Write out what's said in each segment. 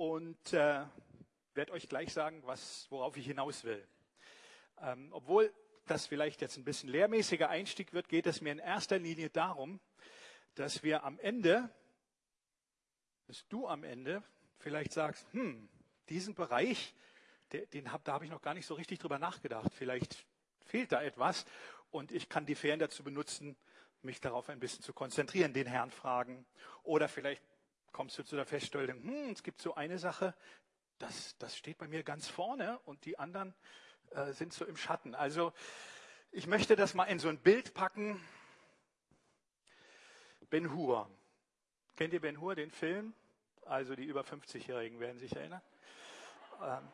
und äh, werde euch gleich sagen, was, worauf ich hinaus will. Ähm, obwohl das vielleicht jetzt ein bisschen lehrmäßiger Einstieg wird, geht es mir in erster Linie darum, dass wir am Ende, dass du am Ende vielleicht sagst, hm, diesen Bereich, den, den hab, da habe ich noch gar nicht so richtig drüber nachgedacht. Vielleicht fehlt da etwas und ich kann die Ferien dazu benutzen, mich darauf ein bisschen zu konzentrieren, den Herrn fragen. Oder vielleicht kommst du zu der Feststellung, hm, es gibt so eine Sache, das, das steht bei mir ganz vorne und die anderen äh, sind so im Schatten. Also ich möchte das mal in so ein Bild packen. Ben Hur. Kennt ihr Ben Hur, den Film? Also die über 50-Jährigen werden sich erinnern. Ähm,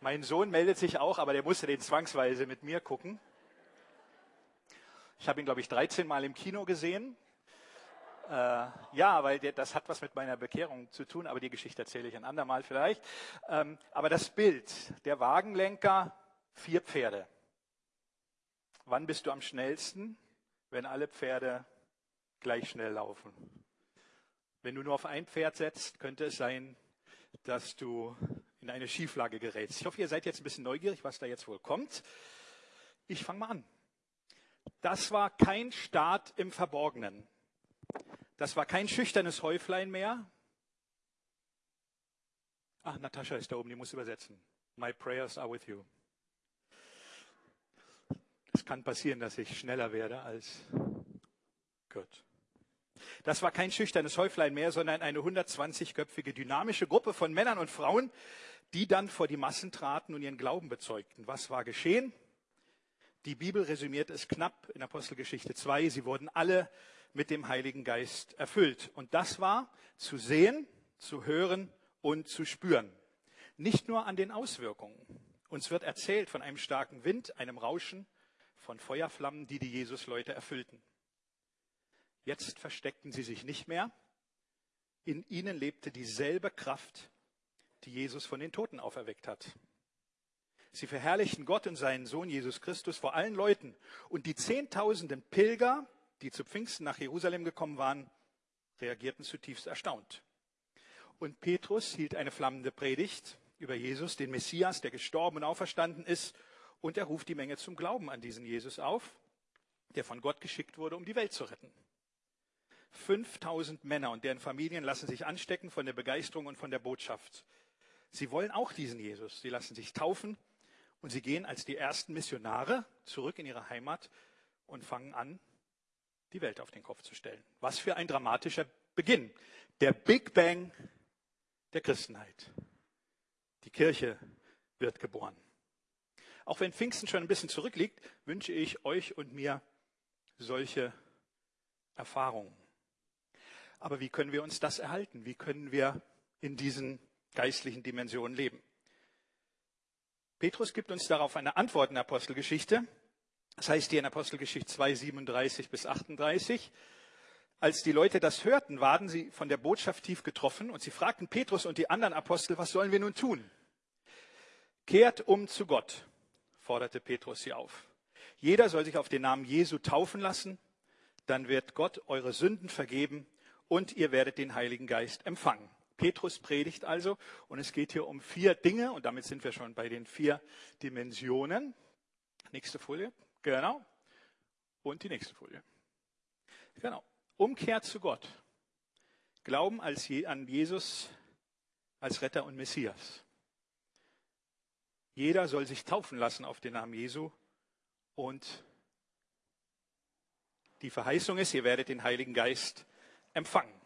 mein Sohn meldet sich auch, aber der musste den zwangsweise mit mir gucken. Ich habe ihn, glaube ich, 13 Mal im Kino gesehen. Äh, ja, weil der, das hat was mit meiner Bekehrung zu tun, aber die Geschichte erzähle ich ein andermal vielleicht. Ähm, aber das Bild, der Wagenlenker, vier Pferde. Wann bist du am schnellsten? Wenn alle Pferde gleich schnell laufen. Wenn du nur auf ein Pferd setzt, könnte es sein, dass du in eine Schieflage gerätst. Ich hoffe, ihr seid jetzt ein bisschen neugierig, was da jetzt wohl kommt. Ich fange mal an. Das war kein Staat im Verborgenen. Das war kein schüchternes Häuflein mehr. Ach, Natascha ist da oben, die muss übersetzen. My prayers are with you. Es kann passieren, dass ich schneller werde als Gott. Das war kein schüchternes Häuflein mehr, sondern eine 120-köpfige dynamische Gruppe von Männern und Frauen, die dann vor die Massen traten und ihren Glauben bezeugten. Was war geschehen? Die Bibel resümiert es knapp in Apostelgeschichte 2. Sie wurden alle mit dem Heiligen Geist erfüllt. Und das war zu sehen, zu hören und zu spüren. Nicht nur an den Auswirkungen. Uns wird erzählt von einem starken Wind, einem Rauschen, von Feuerflammen, die die Jesusleute erfüllten. Jetzt versteckten sie sich nicht mehr. In ihnen lebte dieselbe Kraft, die Jesus von den Toten auferweckt hat. Sie verherrlichten Gott und seinen Sohn Jesus Christus vor allen Leuten. Und die Zehntausenden Pilger, die zu Pfingsten nach Jerusalem gekommen waren, reagierten zutiefst erstaunt. Und Petrus hielt eine flammende Predigt über Jesus, den Messias, der gestorben und auferstanden ist. Und er ruft die Menge zum Glauben an diesen Jesus auf, der von Gott geschickt wurde, um die Welt zu retten. 5000 Männer und deren Familien lassen sich anstecken von der Begeisterung und von der Botschaft. Sie wollen auch diesen Jesus. Sie lassen sich taufen und sie gehen als die ersten Missionare zurück in ihre Heimat und fangen an, die Welt auf den Kopf zu stellen. Was für ein dramatischer Beginn. Der Big Bang der Christenheit. Die Kirche wird geboren. Auch wenn Pfingsten schon ein bisschen zurückliegt, wünsche ich euch und mir solche Erfahrungen. Aber wie können wir uns das erhalten? Wie können wir in diesen geistlichen Dimensionen leben? Petrus gibt uns darauf eine Antwort in der Apostelgeschichte. Das heißt hier in Apostelgeschichte 2, 37 bis 38. Als die Leute das hörten, waren sie von der Botschaft tief getroffen und sie fragten Petrus und die anderen Apostel, was sollen wir nun tun? Kehrt um zu Gott, forderte Petrus sie auf. Jeder soll sich auf den Namen Jesu taufen lassen, dann wird Gott eure Sünden vergeben und ihr werdet den Heiligen Geist empfangen. Petrus predigt also und es geht hier um vier Dinge und damit sind wir schon bei den vier Dimensionen. Nächste Folie. Genau. Und die nächste Folie. Genau. Umkehr zu Gott. Glauben als Je an Jesus als Retter und Messias. Jeder soll sich taufen lassen auf den Namen Jesu und die Verheißung ist, ihr werdet den Heiligen Geist empfangen.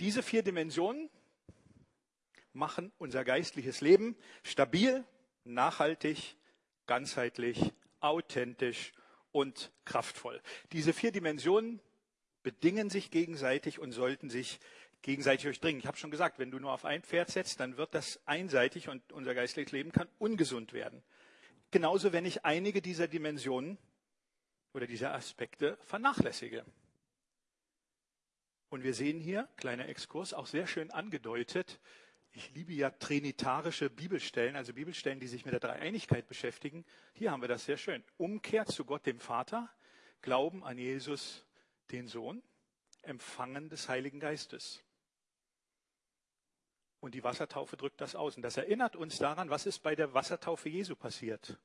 Diese vier Dimensionen machen unser geistliches Leben stabil, nachhaltig, ganzheitlich, authentisch und kraftvoll. Diese vier Dimensionen bedingen sich gegenseitig und sollten sich gegenseitig durchdringen. Ich habe schon gesagt, wenn du nur auf ein Pferd setzt, dann wird das einseitig und unser geistliches Leben kann ungesund werden. Genauso, wenn ich einige dieser Dimensionen oder dieser Aspekte vernachlässige. Und wir sehen hier, kleiner Exkurs, auch sehr schön angedeutet, ich liebe ja trinitarische Bibelstellen, also Bibelstellen, die sich mit der Dreieinigkeit beschäftigen. Hier haben wir das sehr schön. Umkehr zu Gott dem Vater, Glauben an Jesus, den Sohn, Empfangen des Heiligen Geistes. Und die Wassertaufe drückt das aus. Und das erinnert uns daran, was ist bei der Wassertaufe Jesu passiert.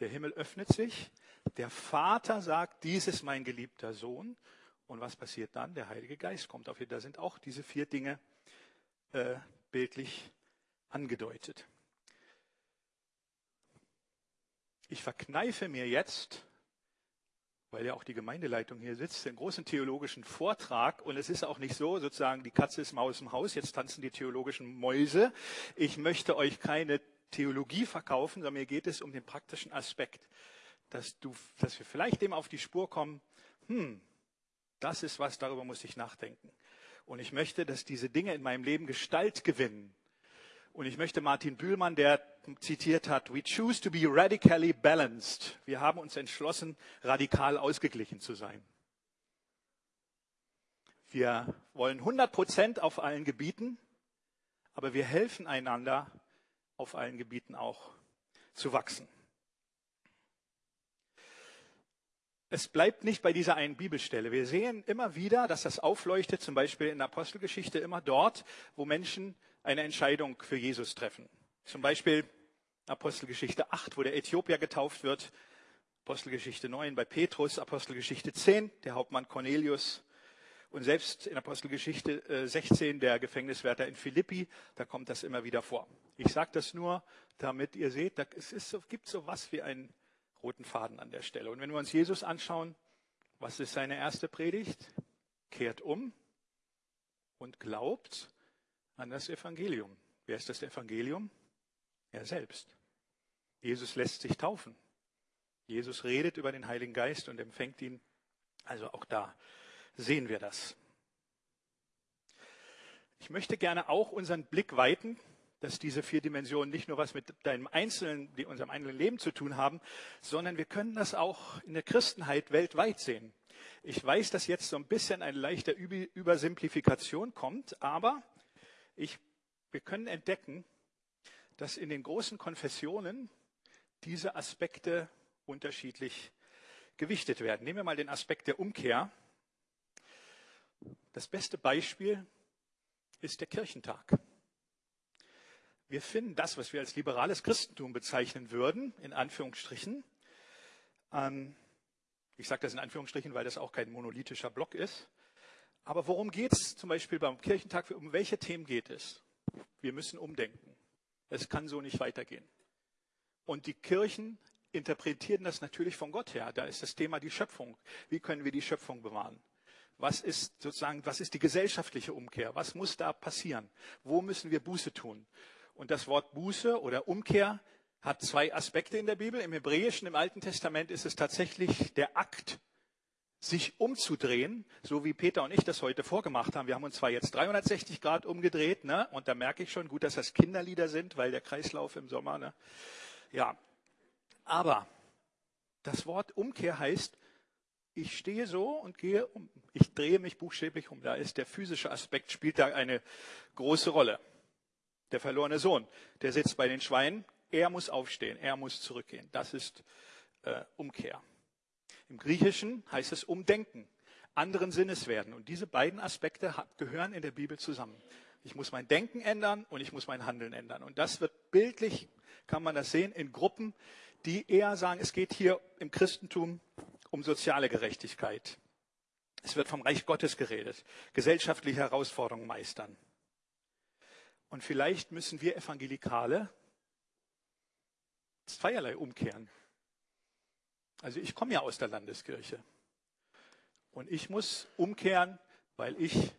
Der Himmel öffnet sich, der Vater sagt, dies ist mein geliebter Sohn. Und was passiert dann? Der Heilige Geist kommt auf ihn. Da sind auch diese vier Dinge äh, bildlich angedeutet. Ich verkneife mir jetzt, weil ja auch die Gemeindeleitung hier sitzt, den großen theologischen Vortrag. Und es ist auch nicht so, sozusagen, die Katze ist Maus im Haus, jetzt tanzen die theologischen Mäuse. Ich möchte euch keine Theologie verkaufen, sondern mir geht es um den praktischen Aspekt, dass, du, dass wir vielleicht dem auf die Spur kommen, hm, das ist was, darüber muss ich nachdenken. Und ich möchte, dass diese Dinge in meinem Leben Gestalt gewinnen. Und ich möchte Martin Bühlmann, der zitiert hat, we choose to be radically balanced. Wir haben uns entschlossen, radikal ausgeglichen zu sein. Wir wollen 100 Prozent auf allen Gebieten, aber wir helfen einander, auf allen Gebieten auch zu wachsen. Es bleibt nicht bei dieser einen Bibelstelle. Wir sehen immer wieder, dass das aufleuchtet, zum Beispiel in der Apostelgeschichte, immer dort, wo Menschen eine Entscheidung für Jesus treffen. Zum Beispiel Apostelgeschichte 8, wo der Äthiopier getauft wird, Apostelgeschichte 9 bei Petrus, Apostelgeschichte 10, der Hauptmann Cornelius und selbst in Apostelgeschichte 16 äh, der Gefängniswärter in Philippi, da kommt das immer wieder vor. Ich sage das nur, damit ihr seht, es ist, gibt so was wie einen roten Faden an der Stelle. Und wenn wir uns Jesus anschauen, was ist seine erste Predigt? Kehrt um und glaubt an das Evangelium. Wer ist das Evangelium? Er selbst. Jesus lässt sich taufen. Jesus redet über den Heiligen Geist und empfängt ihn. Also auch da sehen wir das. Ich möchte gerne auch unseren Blick weiten dass diese vier Dimensionen nicht nur was mit deinem einzelnen, unserem einzelnen Leben zu tun haben, sondern wir können das auch in der Christenheit weltweit sehen. Ich weiß, dass jetzt so ein bisschen eine leichte Übersimplifikation kommt, aber ich, wir können entdecken, dass in den großen Konfessionen diese Aspekte unterschiedlich gewichtet werden. Nehmen wir mal den Aspekt der Umkehr. Das beste Beispiel ist der Kirchentag. Wir finden das, was wir als liberales Christentum bezeichnen würden, in Anführungsstrichen. Ähm, ich sage das in Anführungsstrichen, weil das auch kein monolithischer Block ist. Aber worum geht es zum Beispiel beim Kirchentag? Um welche Themen geht es? Wir müssen umdenken. Es kann so nicht weitergehen. Und die Kirchen interpretieren das natürlich von Gott her. Da ist das Thema die Schöpfung. Wie können wir die Schöpfung bewahren? Was ist sozusagen, was ist die gesellschaftliche Umkehr? Was muss da passieren? Wo müssen wir Buße tun? Und das Wort Buße oder Umkehr hat zwei Aspekte in der Bibel. Im Hebräischen, im Alten Testament ist es tatsächlich der Akt, sich umzudrehen, so wie Peter und ich das heute vorgemacht haben. Wir haben uns zwar jetzt 360 Grad umgedreht, ne? und da merke ich schon, gut, dass das Kinderlieder sind, weil der Kreislauf im Sommer, ne? ja. Aber das Wort Umkehr heißt, ich stehe so und gehe um. Ich drehe mich buchstäblich um. Da ist der physische Aspekt, spielt da eine große Rolle der verlorene Sohn, der sitzt bei den Schweinen, er muss aufstehen, er muss zurückgehen. Das ist äh, Umkehr. Im Griechischen heißt es umdenken, anderen Sinnes werden. Und diese beiden Aspekte gehören in der Bibel zusammen. Ich muss mein Denken ändern und ich muss mein Handeln ändern. Und das wird bildlich, kann man das sehen, in Gruppen, die eher sagen, es geht hier im Christentum um soziale Gerechtigkeit. Es wird vom Reich Gottes geredet, gesellschaftliche Herausforderungen meistern. Und vielleicht müssen wir Evangelikale zweierlei umkehren. Also ich komme ja aus der Landeskirche. Und ich muss umkehren, weil ich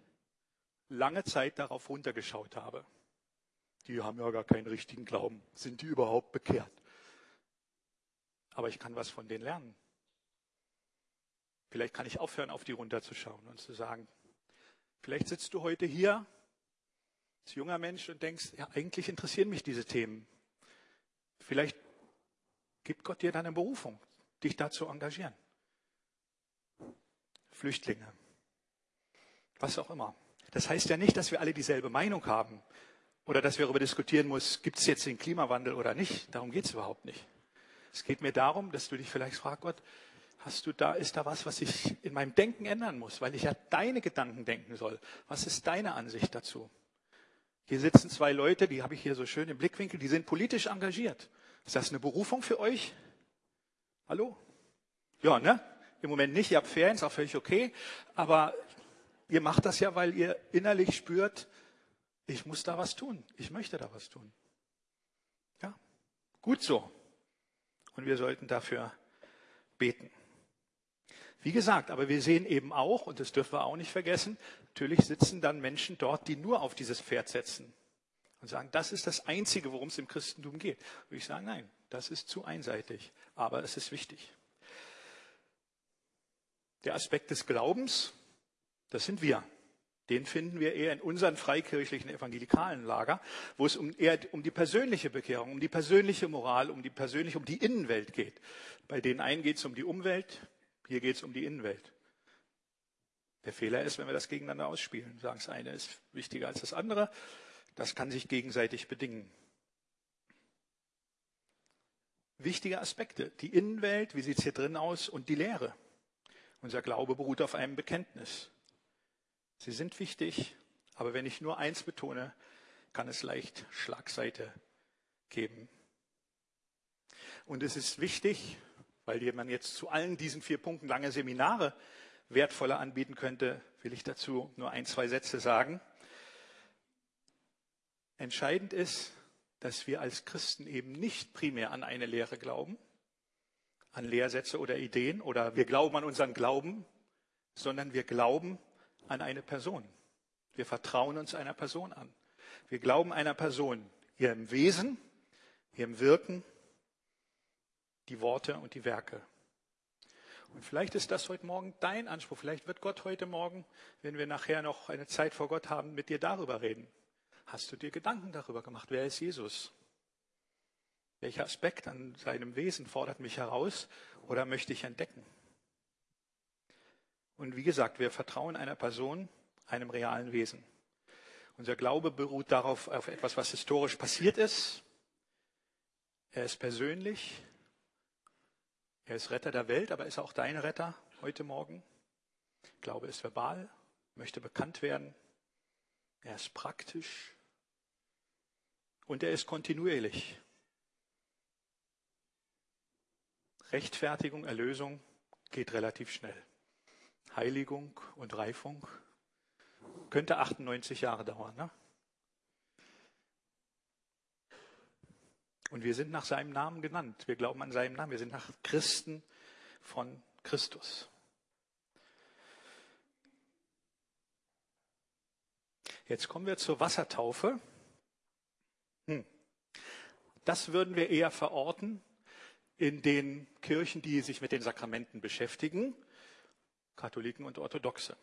lange Zeit darauf runtergeschaut habe. Die haben ja gar keinen richtigen Glauben. Sind die überhaupt bekehrt? Aber ich kann was von denen lernen. Vielleicht kann ich aufhören, auf die runterzuschauen und zu sagen, vielleicht sitzt du heute hier als junger Mensch und denkst, ja, eigentlich interessieren mich diese Themen. Vielleicht gibt Gott dir dann eine Berufung, dich da zu engagieren. Flüchtlinge. Was auch immer. Das heißt ja nicht, dass wir alle dieselbe Meinung haben oder dass wir darüber diskutieren muss, gibt es jetzt den Klimawandel oder nicht. Darum geht es überhaupt nicht. Es geht mir darum, dass du dich vielleicht fragst, Gott, Hast du da, ist da was, was ich in meinem Denken ändern muss, weil ich ja deine Gedanken denken soll? Was ist deine Ansicht dazu? Hier sitzen zwei Leute, die habe ich hier so schön im Blickwinkel, die sind politisch engagiert. Ist das eine Berufung für euch? Hallo? Ja, ne? Im Moment nicht, ihr habt Ferien, ist auch völlig okay. Aber ihr macht das ja, weil ihr innerlich spürt, ich muss da was tun. Ich möchte da was tun. Ja, gut so. Und wir sollten dafür beten. Wie gesagt, aber wir sehen eben auch, und das dürfen wir auch nicht vergessen, natürlich sitzen dann Menschen dort, die nur auf dieses Pferd setzen und sagen, das ist das Einzige, worum es im Christentum geht. Würde ich sagen, nein, das ist zu einseitig, aber es ist wichtig. Der Aspekt des Glaubens, das sind wir. Den finden wir eher in unseren freikirchlichen evangelikalen Lager, wo es um, eher um die persönliche Bekehrung, um die persönliche Moral, um die persönliche, um die Innenwelt geht. Bei den einen geht es um die Umwelt, hier geht es um die Innenwelt. Der Fehler ist, wenn wir das gegeneinander ausspielen. Sagen, das eine ist wichtiger als das andere. Das kann sich gegenseitig bedingen. Wichtige Aspekte. Die Innenwelt, wie sieht es hier drin aus, und die Lehre. Unser Glaube beruht auf einem Bekenntnis. Sie sind wichtig, aber wenn ich nur eins betone, kann es leicht Schlagseite geben. Und es ist wichtig, weil man jetzt zu allen diesen vier Punkten lange Seminare wertvoller anbieten könnte, will ich dazu nur ein, zwei Sätze sagen. Entscheidend ist, dass wir als Christen eben nicht primär an eine Lehre glauben, an Lehrsätze oder Ideen oder wir glauben an unseren Glauben, sondern wir glauben an eine Person. Wir vertrauen uns einer Person an. Wir glauben einer Person, ihrem Wesen, ihrem Wirken, die Worte und die Werke. Und vielleicht ist das heute Morgen dein Anspruch. Vielleicht wird Gott heute Morgen, wenn wir nachher noch eine Zeit vor Gott haben, mit dir darüber reden. Hast du dir Gedanken darüber gemacht? Wer ist Jesus? Welcher Aspekt an seinem Wesen fordert mich heraus oder möchte ich entdecken? Und wie gesagt, wir vertrauen einer Person, einem realen Wesen. Unser Glaube beruht darauf, auf etwas, was historisch passiert ist. Er ist persönlich, er ist Retter der Welt, aber ist auch dein Retter heute Morgen. Glaube ist verbal, möchte bekannt werden. Er ist praktisch und er ist kontinuierlich. Rechtfertigung, Erlösung geht relativ schnell. Heiligung und Reifung könnte 98 Jahre dauern. Ne? Und wir sind nach seinem Namen genannt. Wir glauben an seinen Namen. Wir sind nach Christen von Christus. Jetzt kommen wir zur Wassertaufe. Hm. Das würden wir eher verorten in den Kirchen, die sich mit den Sakramenten beschäftigen, Katholiken und Orthodoxe.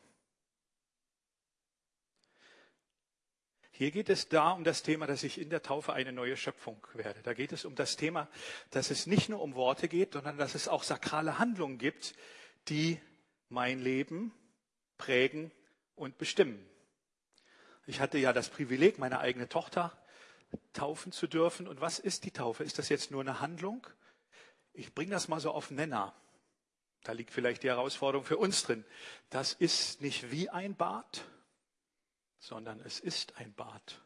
Hier geht es da um das Thema, dass ich in der Taufe eine neue Schöpfung werde. Da geht es um das Thema, dass es nicht nur um Worte geht, sondern dass es auch sakrale Handlungen gibt, die mein Leben prägen und bestimmen. Ich hatte ja das Privileg, meine eigene Tochter taufen zu dürfen. Und was ist die Taufe? Ist das jetzt nur eine Handlung? Ich bringe das mal so auf Nenner. Da liegt vielleicht die Herausforderung für uns drin. Das ist nicht wie ein Bad, sondern es ist ein Bad.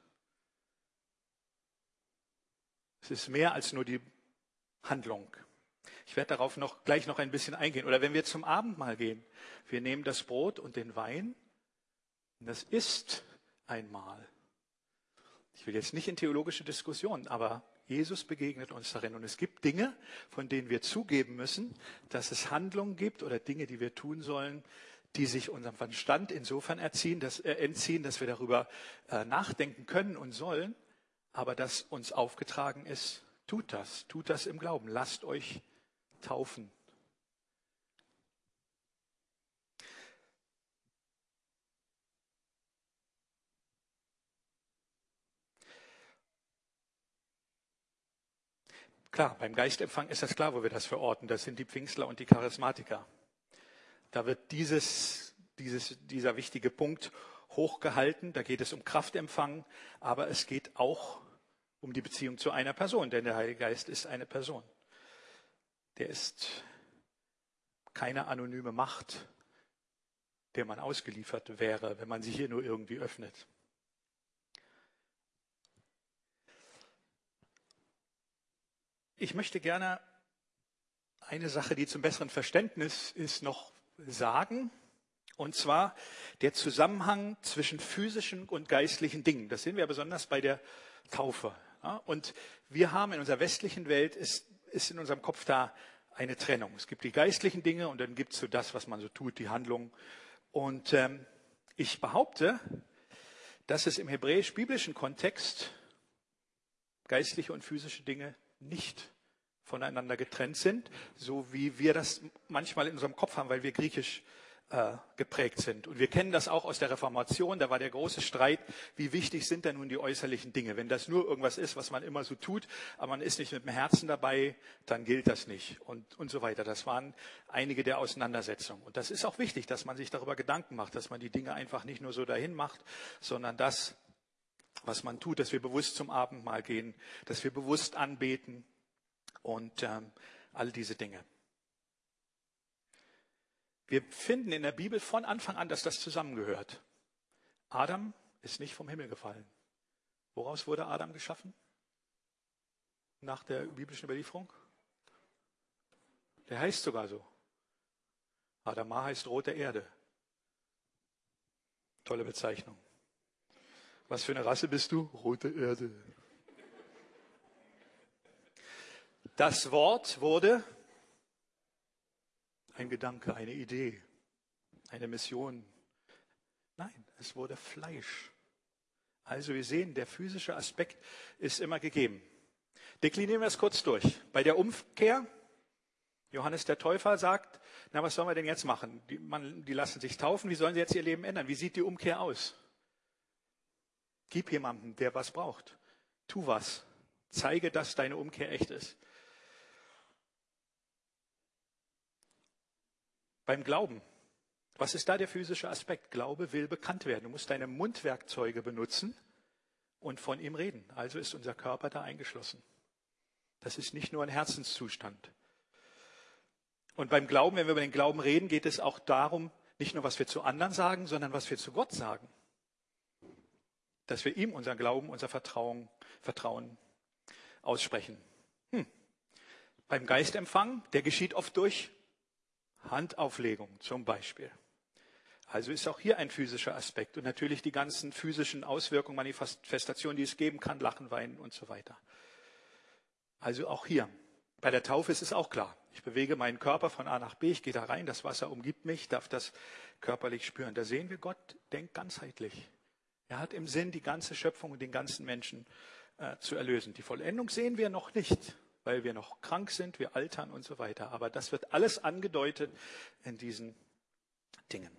Es ist mehr als nur die Handlung. Ich werde darauf noch, gleich noch ein bisschen eingehen. Oder wenn wir zum Abendmahl gehen, wir nehmen das Brot und den Wein, und das ist ein Mahl. Ich will jetzt nicht in theologische Diskussionen, aber Jesus begegnet uns darin. Und es gibt Dinge, von denen wir zugeben müssen, dass es Handlungen gibt oder Dinge, die wir tun sollen, die sich unserem Verstand insofern erziehen, dass, äh, entziehen, dass wir darüber äh, nachdenken können und sollen, aber dass uns aufgetragen ist, tut das, tut das im Glauben, lasst euch taufen. Klar, beim Geistempfang ist das klar, wo wir das verorten. Das sind die Pfingstler und die Charismatiker. Da wird dieses, dieses, dieser wichtige Punkt hochgehalten. Da geht es um Kraftempfang, aber es geht auch um die Beziehung zu einer Person, denn der Heilige Geist ist eine Person. Der ist keine anonyme Macht, der man ausgeliefert wäre, wenn man sich hier nur irgendwie öffnet. Ich möchte gerne eine Sache, die zum besseren Verständnis ist, noch sagen. Und zwar der Zusammenhang zwischen physischen und geistlichen Dingen. Das sehen wir besonders bei der Taufe. Und wir haben in unserer westlichen Welt, ist, ist in unserem Kopf da eine Trennung. Es gibt die geistlichen Dinge und dann gibt es so das, was man so tut, die Handlung. Und ähm, ich behaupte, dass es im hebräisch-biblischen Kontext geistliche und physische Dinge nicht voneinander getrennt sind, so wie wir das manchmal in unserem Kopf haben, weil wir griechisch äh, geprägt sind. Und wir kennen das auch aus der Reformation. Da war der große Streit, wie wichtig sind denn nun die äußerlichen Dinge? Wenn das nur irgendwas ist, was man immer so tut, aber man ist nicht mit dem Herzen dabei, dann gilt das nicht und, und so weiter. Das waren einige der Auseinandersetzungen. Und das ist auch wichtig, dass man sich darüber Gedanken macht, dass man die Dinge einfach nicht nur so dahin macht, sondern das, was man tut, dass wir bewusst zum Abendmahl gehen, dass wir bewusst anbeten und ähm, all diese Dinge. Wir finden in der Bibel von Anfang an, dass das zusammengehört. Adam ist nicht vom Himmel gefallen. Woraus wurde Adam geschaffen? Nach der biblischen Überlieferung? Der heißt sogar so. Adama heißt rote Erde. Tolle Bezeichnung. Was für eine Rasse bist du? Rote Erde. Das Wort wurde ein Gedanke, eine Idee, eine Mission. Nein, es wurde Fleisch. Also wir sehen, der physische Aspekt ist immer gegeben. Deklinieren wir es kurz durch. Bei der Umkehr, Johannes der Täufer sagt, na, was sollen wir denn jetzt machen? Die, man, die lassen sich taufen, wie sollen sie jetzt ihr Leben ändern? Wie sieht die Umkehr aus? Gib jemandem, der was braucht. Tu was. Zeige, dass deine Umkehr echt ist. Beim Glauben. Was ist da der physische Aspekt? Glaube will bekannt werden. Du musst deine Mundwerkzeuge benutzen und von ihm reden. Also ist unser Körper da eingeschlossen. Das ist nicht nur ein Herzenszustand. Und beim Glauben, wenn wir über den Glauben reden, geht es auch darum, nicht nur was wir zu anderen sagen, sondern was wir zu Gott sagen. Dass wir ihm unseren Glauben, unser Vertrauen, Vertrauen aussprechen. Hm. Beim Geistempfang, der geschieht oft durch Handauflegung zum Beispiel. Also ist auch hier ein physischer Aspekt und natürlich die ganzen physischen Auswirkungen, Manifestationen, die es geben kann, Lachen, Weinen und so weiter. Also auch hier. Bei der Taufe ist es auch klar. Ich bewege meinen Körper von A nach B, ich gehe da rein, das Wasser umgibt mich, darf das körperlich spüren. Da sehen wir, Gott denkt ganzheitlich. Er hat im Sinn, die ganze Schöpfung und den ganzen Menschen äh, zu erlösen. Die Vollendung sehen wir noch nicht weil wir noch krank sind, wir altern und so weiter. Aber das wird alles angedeutet in diesen Dingen.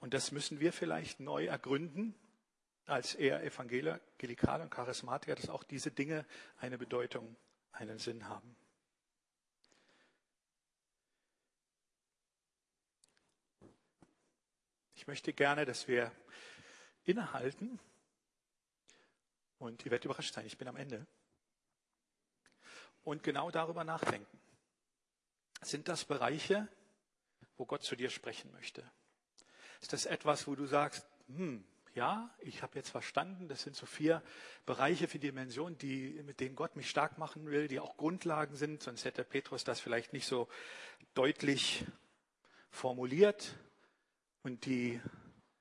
Und das müssen wir vielleicht neu ergründen, als eher Evangelikal und Charismatiker, dass auch diese Dinge eine Bedeutung, einen Sinn haben. Ich möchte gerne, dass wir innehalten und ihr werdet überrascht sein, ich bin am Ende. Und genau darüber nachdenken. Sind das Bereiche, wo Gott zu dir sprechen möchte? Ist das etwas, wo du sagst, hm, ja, ich habe jetzt verstanden, das sind so vier Bereiche, vier Dimensionen, die, mit denen Gott mich stark machen will, die auch Grundlagen sind, sonst hätte Petrus das vielleicht nicht so deutlich formuliert und die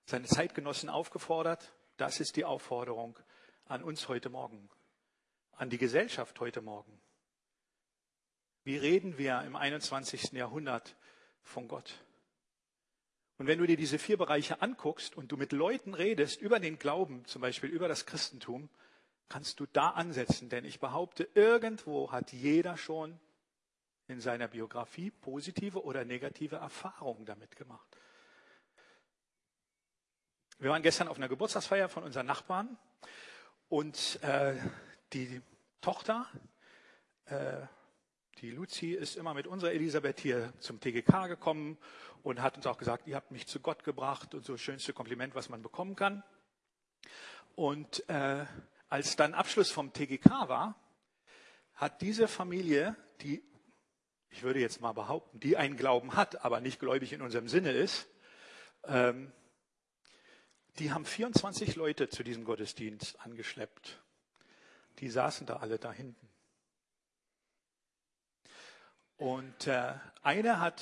seine Zeitgenossen aufgefordert. Das ist die Aufforderung, an uns heute Morgen, an die Gesellschaft heute Morgen. Wie reden wir im 21. Jahrhundert von Gott? Und wenn du dir diese vier Bereiche anguckst und du mit Leuten redest über den Glauben, zum Beispiel über das Christentum, kannst du da ansetzen. Denn ich behaupte, irgendwo hat jeder schon in seiner Biografie positive oder negative Erfahrungen damit gemacht. Wir waren gestern auf einer Geburtstagsfeier von unseren Nachbarn und äh, die Tochter, äh, die Luzi, ist immer mit unserer Elisabeth hier zum TGK gekommen und hat uns auch gesagt, ihr habt mich zu Gott gebracht und so schönste Kompliment, was man bekommen kann. Und äh, als dann Abschluss vom TGK war, hat diese Familie, die, ich würde jetzt mal behaupten, die einen Glauben hat, aber nicht gläubig in unserem Sinne ist, ähm, die haben 24 Leute zu diesem Gottesdienst angeschleppt. Die saßen da alle da hinten. Und äh, einer hat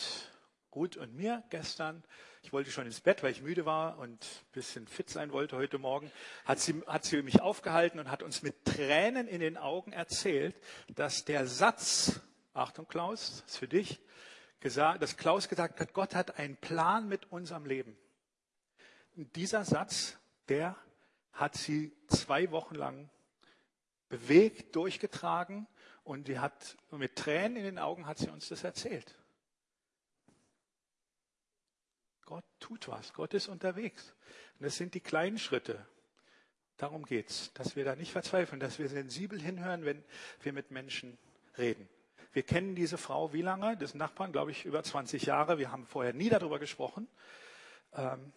Ruth und mir gestern, ich wollte schon ins Bett, weil ich müde war und ein bisschen fit sein wollte heute Morgen, hat sie, hat sie mich aufgehalten und hat uns mit Tränen in den Augen erzählt, dass der Satz, Achtung Klaus, ist für dich, gesagt, dass Klaus gesagt hat, Gott hat einen Plan mit unserem Leben. Dieser Satz, der hat sie zwei Wochen lang bewegt, durchgetragen und die hat mit Tränen in den Augen hat sie uns das erzählt. Gott tut was, Gott ist unterwegs. Und das sind die kleinen Schritte. Darum geht's, dass wir da nicht verzweifeln, dass wir sensibel hinhören, wenn wir mit Menschen reden. Wir kennen diese Frau wie lange? Das Nachbarn, glaube ich, über 20 Jahre. Wir haben vorher nie darüber gesprochen, ähm,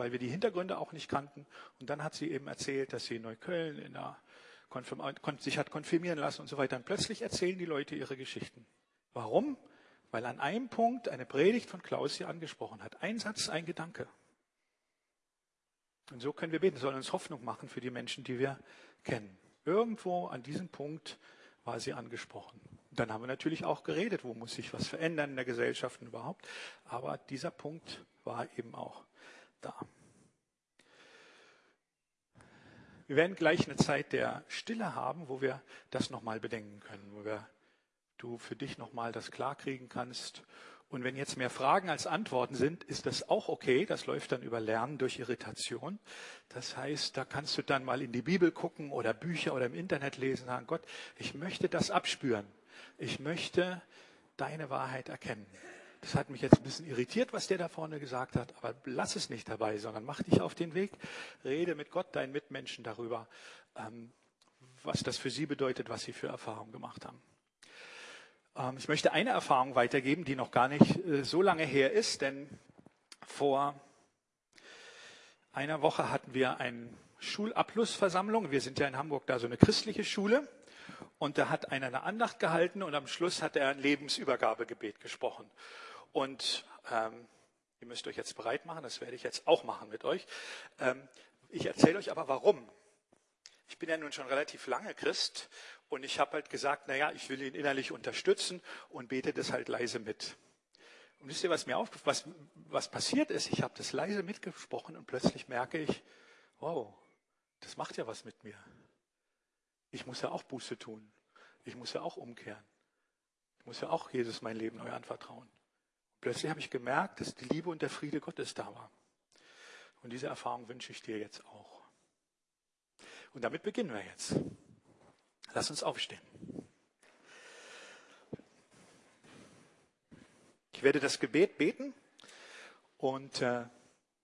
weil wir die Hintergründe auch nicht kannten. Und dann hat sie eben erzählt, dass sie in Neukölln in einer sich hat konfirmieren lassen und so weiter. Und plötzlich erzählen die Leute ihre Geschichten. Warum? Weil an einem Punkt eine Predigt von Klaus sie angesprochen hat. Ein Satz, ein Gedanke. Und so können wir beten, sollen uns Hoffnung machen für die Menschen, die wir kennen. Irgendwo an diesem Punkt war sie angesprochen. Dann haben wir natürlich auch geredet, wo muss sich was verändern in der Gesellschaft und überhaupt. Aber dieser Punkt war eben auch da. Wir werden gleich eine Zeit der Stille haben, wo wir das nochmal bedenken können, wo wir, du für dich nochmal das klarkriegen kannst. Und wenn jetzt mehr Fragen als Antworten sind, ist das auch okay. Das läuft dann über Lernen durch Irritation. Das heißt, da kannst du dann mal in die Bibel gucken oder Bücher oder im Internet lesen, sagen, Gott, ich möchte das abspüren. Ich möchte deine Wahrheit erkennen. Das hat mich jetzt ein bisschen irritiert, was der da vorne gesagt hat, aber lass es nicht dabei, sondern mach dich auf den Weg, rede mit Gott, deinen Mitmenschen darüber, ähm, was das für sie bedeutet, was sie für Erfahrungen gemacht haben. Ähm, ich möchte eine Erfahrung weitergeben, die noch gar nicht äh, so lange her ist, denn vor einer Woche hatten wir eine Schulabschlussversammlung. Wir sind ja in Hamburg da so eine christliche Schule. Und da hat einer eine Andacht gehalten und am Schluss hat er ein Lebensübergabegebet gesprochen. Und ähm, ihr müsst euch jetzt bereit machen, das werde ich jetzt auch machen mit euch. Ähm, ich erzähle euch aber warum. Ich bin ja nun schon relativ lange Christ und ich habe halt gesagt, naja, ich will ihn innerlich unterstützen und bete das halt leise mit. Und wisst ihr, was mir aufgefallen was, was passiert ist? Ich habe das leise mitgesprochen und plötzlich merke ich, wow, das macht ja was mit mir. Ich muss ja auch Buße tun. Ich muss ja auch umkehren. Ich muss ja auch Jesus mein Leben neu anvertrauen. Plötzlich habe ich gemerkt, dass die Liebe und der Friede Gottes da war. Und diese Erfahrung wünsche ich dir jetzt auch. Und damit beginnen wir jetzt. Lass uns aufstehen. Ich werde das Gebet beten und äh,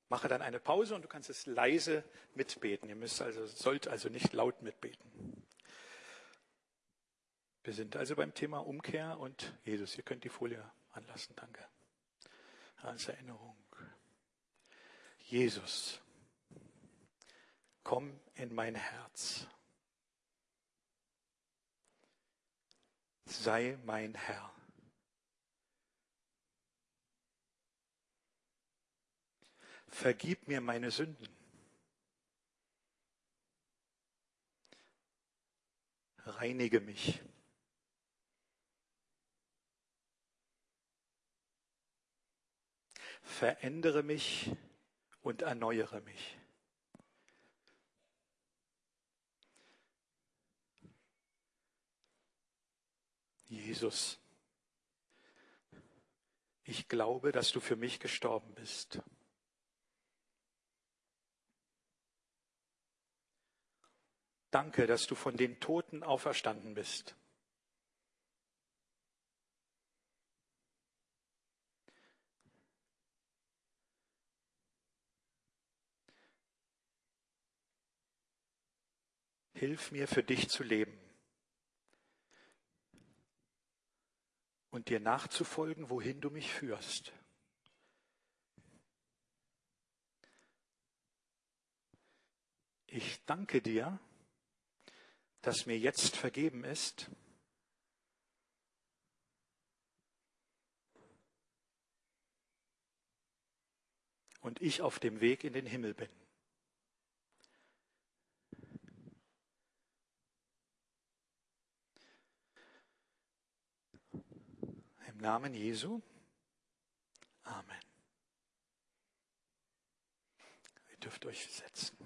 mache dann eine Pause und du kannst es leise mitbeten. Ihr müsst also, sollt also nicht laut mitbeten. Wir sind also beim Thema Umkehr und Jesus. Ihr könnt die Folie anlassen. Danke als Erinnerung. Jesus, komm in mein Herz. Sei mein Herr. Vergib mir meine Sünden. Reinige mich. Verändere mich und erneuere mich. Jesus, ich glaube, dass du für mich gestorben bist. Danke, dass du von den Toten auferstanden bist. hilf mir für dich zu leben und dir nachzufolgen, wohin du mich führst. Ich danke dir, dass mir jetzt vergeben ist. Und ich auf dem Weg in den Himmel bin. Im Namen Jesu. Amen. Ihr dürft euch setzen.